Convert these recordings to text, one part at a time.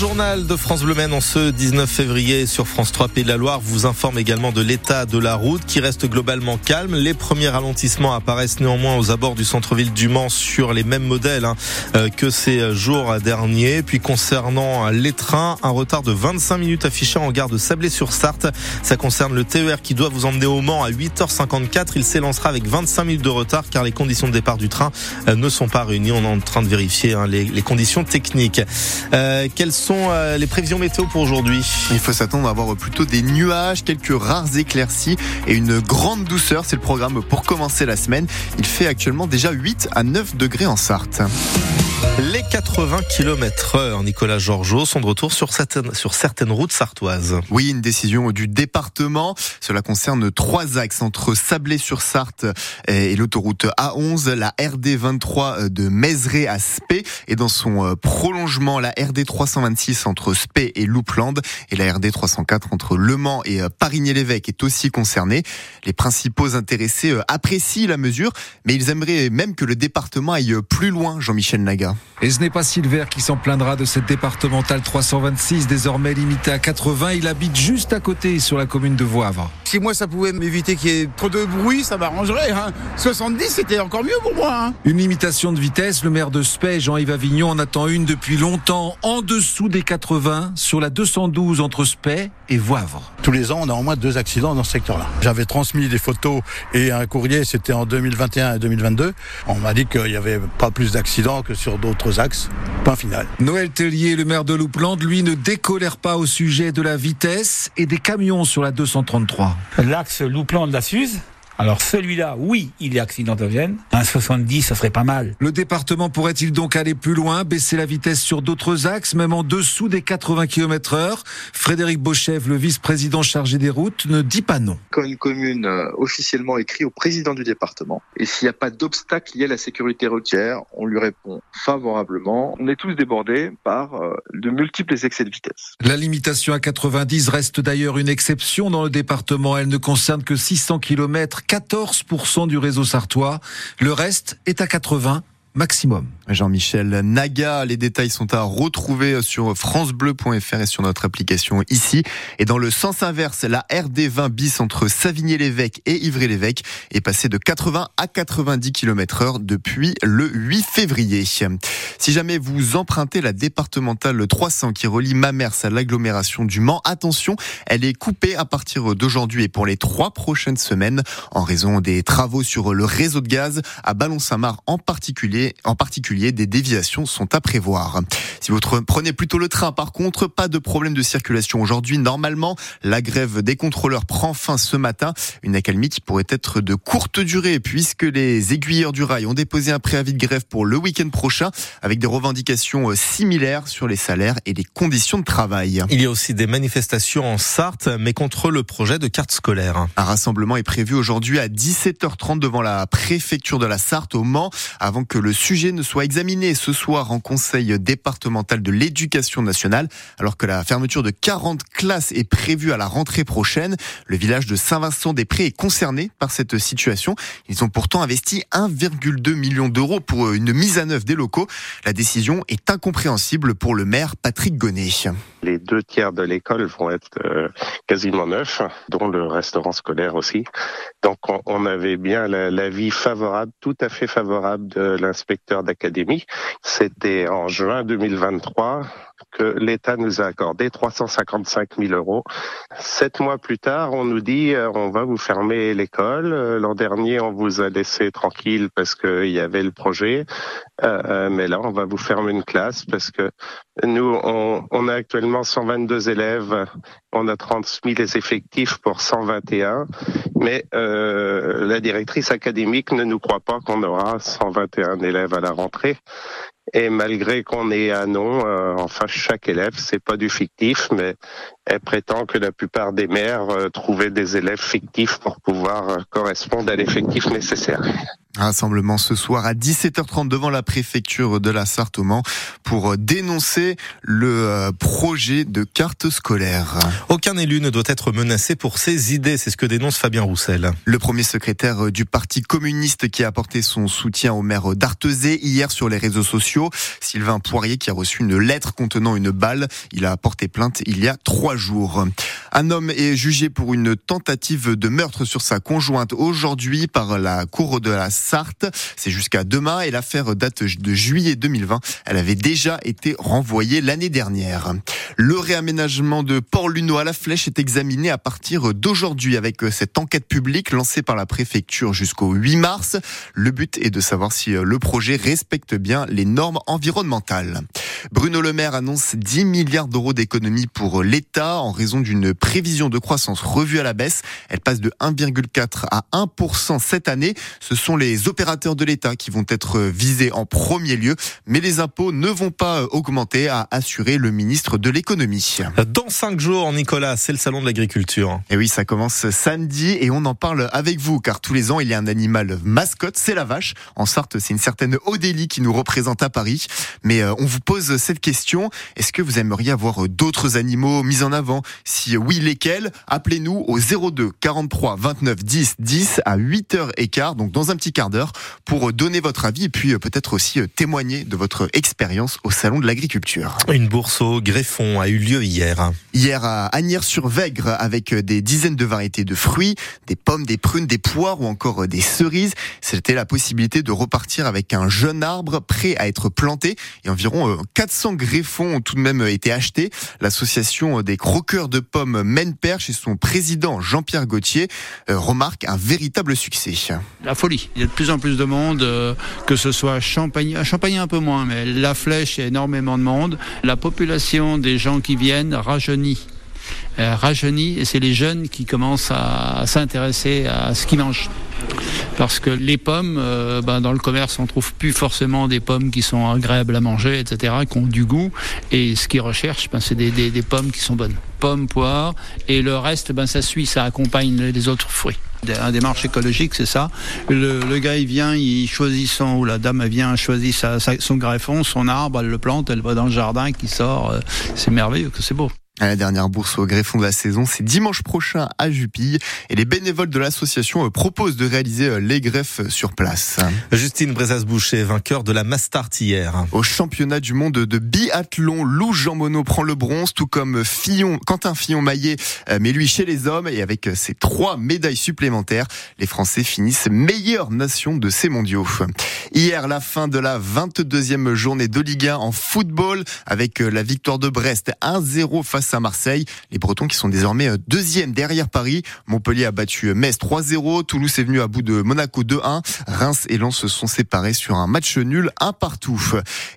journal de France Bleu en ce 19 février sur France 3 Pays de la Loire vous informe également de l'état de la route qui reste globalement calme. Les premiers ralentissements apparaissent néanmoins aux abords du centre-ville du Mans sur les mêmes modèles hein, euh, que ces jours derniers. Puis concernant les trains, un retard de 25 minutes affiché en gare de Sablé-sur-Sarthe. Ça concerne le TER qui doit vous emmener au Mans à 8h54. Il s'élancera avec 25 minutes de retard car les conditions de départ du train euh, ne sont pas réunies. On est en train de vérifier hein, les, conditions techniques. Euh, quelles euh, les prévisions météo pour aujourd'hui Il faut s'attendre à avoir plutôt des nuages, quelques rares éclaircies et une grande douceur. C'est le programme pour commencer la semaine. Il fait actuellement déjà 8 à 9 degrés en Sarthe. Les 80 km heure, Nicolas Georgeot, sont de retour sur certaines, routes sartoises. Oui, une décision du département. Cela concerne trois axes entre Sablé-sur-Sarthe et l'autoroute A11, la RD 23 de Mézeray à Spé et dans son euh, prolongement, la RD 326 entre Spé et Loupland et la RD 304 entre Le Mans et euh, Parigny-l'Évêque est aussi concernée. Les principaux intéressés euh, apprécient la mesure, mais ils aimeraient même que le département aille plus loin, Jean-Michel Naga. Et ce n'est pas Silver qui s'en plaindra de cette départementale 326, désormais limitée à 80. Il habite juste à côté, sur la commune de Voivre. Si moi ça pouvait m'éviter qu'il y ait trop de bruit, ça m'arrangerait. Hein. 70, c'était encore mieux pour moi. Hein. Une limitation de vitesse, le maire de Spey, Jean-Yves Avignon, en attend une depuis longtemps, en dessous des 80, sur la 212 entre Spey et Voivre. Tous les ans, on a au moins deux accidents dans ce secteur-là. J'avais transmis des photos et un courrier, c'était en 2021 et 2022. On m'a dit qu'il n'y avait pas plus d'accidents que sur d'autres axes. Point final. Noël Tellier, le maire de Loupland, lui ne décolère pas au sujet de la vitesse et des camions sur la 233. L'axe Loupland de la Suze alors celui-là, oui, il est accidentogène. Un 70, ça serait pas mal. Le département pourrait-il donc aller plus loin, baisser la vitesse sur d'autres axes, même en dessous des 80 km heure? Frédéric Bochev, le vice-président chargé des routes, ne dit pas non. Quand une commune euh, officiellement écrit au président du département, et s'il n'y a pas d'obstacle lié à la sécurité routière, on lui répond favorablement. On est tous débordés par euh, de multiples excès de vitesse. La limitation à 90 reste d'ailleurs une exception dans le département. Elle ne concerne que 600 km 14% du réseau sartois. Le reste est à 80 maximum. Jean-Michel Naga, les détails sont à retrouver sur francebleu.fr et sur notre application ici. Et dans le sens inverse, la RD20 bis entre Savigny-l'Évêque et Ivry-l'Évêque est passée de 80 à 90 km heure depuis le 8 février. Si jamais vous empruntez la départementale 300 qui relie Mamers à l'agglomération du Mans, attention, elle est coupée à partir d'aujourd'hui et pour les trois prochaines semaines en raison des travaux sur le réseau de gaz à Ballon-Saint-Marc en particulier, en particulier des déviations sont à prévoir. Si vous prenez plutôt le train, par contre, pas de problème de circulation aujourd'hui. Normalement, la grève des contrôleurs prend fin ce matin. Une accalmie qui pourrait être de courte durée puisque les aiguilleurs du rail ont déposé un préavis de grève pour le week-end prochain avec des revendications euh, similaires sur les salaires et les conditions de travail. Il y a aussi des manifestations en Sarthe, mais contre le projet de carte scolaire. Un rassemblement est prévu aujourd'hui à 17h30 devant la préfecture de la Sarthe au Mans avant que le sujet ne soit examiné ce soir en conseil départemental de l'éducation nationale, alors que la fermeture de 40 classes est prévue à la rentrée prochaine. Le village de Saint-Vincent-des-Prés est concerné par cette situation. Ils ont pourtant investi 1,2 million d'euros pour une mise à neuf des locaux. La décision est incompréhensible pour le maire Patrick Gonnet. Les deux tiers de l'école vont être euh, quasiment neufs, dont le restaurant scolaire aussi. Donc on avait bien l'avis favorable, tout à fait favorable de l'inspecteur d'académie. C'était en juin 2023 que l'État nous a accordé 355 000 euros. Sept mois plus tard, on nous dit euh, on va vous fermer l'école. Euh, l'an dernier, on vous a laissé tranquille parce qu'il y avait le projet, euh, mais là, on va vous fermer une classe parce que nous, on, on a actuellement 122 élèves, on a 30 000 effectifs pour 121, mais euh, la directrice académique ne nous croit pas qu'on aura 121 élèves à la rentrée. Et malgré qu'on ait un nom, euh, enfin chaque élève, c'est pas du fictif, mais elle prétend que la plupart des maires euh, trouvaient des élèves fictifs pour pouvoir euh, correspondre à l'effectif nécessaire. Rassemblement ce soir à 17h30 devant la préfecture de la Sarthe au Mans pour dénoncer le euh, projet de carte scolaire. Aucun élu ne doit être menacé pour ses idées, c'est ce que dénonce Fabien Roussel. Le premier secrétaire du Parti communiste qui a apporté son soutien au maire d'Artezé hier sur les réseaux sociaux, Sylvain Poirier qui a reçu une lettre contenant une balle, il a porté plainte il y a trois jours. Un homme est jugé pour une tentative de meurtre sur sa conjointe aujourd'hui par la cour de la C'est jusqu'à demain et l'affaire date de juillet 2020. Elle avait déjà été renvoyée l'année dernière. Le réaménagement de Port-Luno à la Flèche est examiné à partir d'aujourd'hui avec cette enquête publique lancée par la préfecture jusqu'au 8 mars. Le but est de savoir si le projet respecte bien les normes environnementales. Bruno Le Maire annonce 10 milliards d'euros d'économies pour l'État en raison d'une prévision de croissance revue à la baisse. Elle passe de 1,4 à 1% cette année. Ce sont les opérateurs de l'État qui vont être visés en premier lieu, mais les impôts ne vont pas augmenter, a assuré le ministre de l'économie. Dans cinq jours, Nicolas, c'est le salon de l'agriculture. Et oui, ça commence samedi et on en parle avec vous, car tous les ans, il y a un animal mascotte, c'est la vache. En Sarthe, c'est une certaine Odélie qui nous représente à Paris. Mais euh, on vous pose cette question. Est-ce que vous aimeriez avoir d'autres animaux mis en avant? Si oui, lesquels? Appelez-nous au 02 43 29 10 10 à 8h15, donc dans un petit quart d'heure, pour donner votre avis et puis euh, peut-être aussi euh, témoigner de votre expérience au Salon de l'Agriculture. Une bourse au greffon a eu lieu hier. Hier à Agnières-sur-Vègre avec des dizaines de variétés de fruits, des pommes, des prunes, des poires ou encore des cerises. C'était la possibilité de repartir avec un jeune arbre prêt à être planté et environ 400 greffons ont tout de même été achetés. L'association des croqueurs de pommes Maine-Perche et son président Jean-Pierre Gauthier euh, remarquent un véritable succès. La folie. Il y a de plus en plus de monde, euh, que ce soit Champagne, Champagne un peu moins, mais la flèche, il y a énormément de monde. La population des gens qui viennent rajeunit. Euh, rajeunit et c'est les jeunes qui commencent à, s'intéresser à ce qu'ils mangent. Parce que les pommes, euh, ben, dans le commerce, on trouve plus forcément des pommes qui sont agréables à manger, etc., qui ont du goût. Et ce qu'ils recherchent, ben, c'est des, pommes qui sont bonnes. Pommes, poires, et le reste, ben, ça suit, ça accompagne les autres fruits. Un démarche écologique, c'est ça. Le, gars, il vient, il choisit son, ou la dame, elle vient, choisit son greffon, son arbre, elle le plante, elle va dans le jardin, qui sort. Euh, c'est merveilleux, c'est beau. La dernière bourse au greffon de la saison, c'est dimanche prochain à Jupille et les bénévoles de l'association euh, proposent de réaliser euh, les greffes sur place. Justine Brezas-Boucher, vainqueur de la Mastart hier. Au championnat du monde de biathlon, Lou Jean Monod prend le bronze, tout comme Fillon, Quentin Fillon-Maillet, euh, mais lui chez les hommes et avec ses trois médailles supplémentaires, les Français finissent meilleure nation de ces mondiaux. Hier, la fin de la 22e journée de Ligue 1 en football avec la victoire de Brest 1-0 face à Marseille. Les Bretons qui sont désormais deuxième derrière Paris. Montpellier a battu Metz 3-0. Toulouse est venu à bout de Monaco 2-1. Reims et Lens se sont séparés sur un match nul, un partout.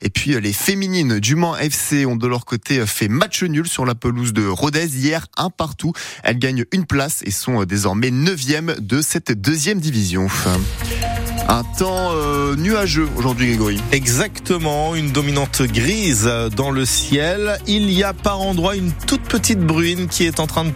Et puis les féminines du Mans FC ont de leur côté fait match nul sur la pelouse de Rodez hier, un partout. Elles gagnent une place et sont désormais neuvième de cette deuxième division. Un temps euh, nuageux aujourd'hui, Grégory. Exactement, une dominante grise dans le ciel. Il y a par endroit une toute petite bruine qui est en train de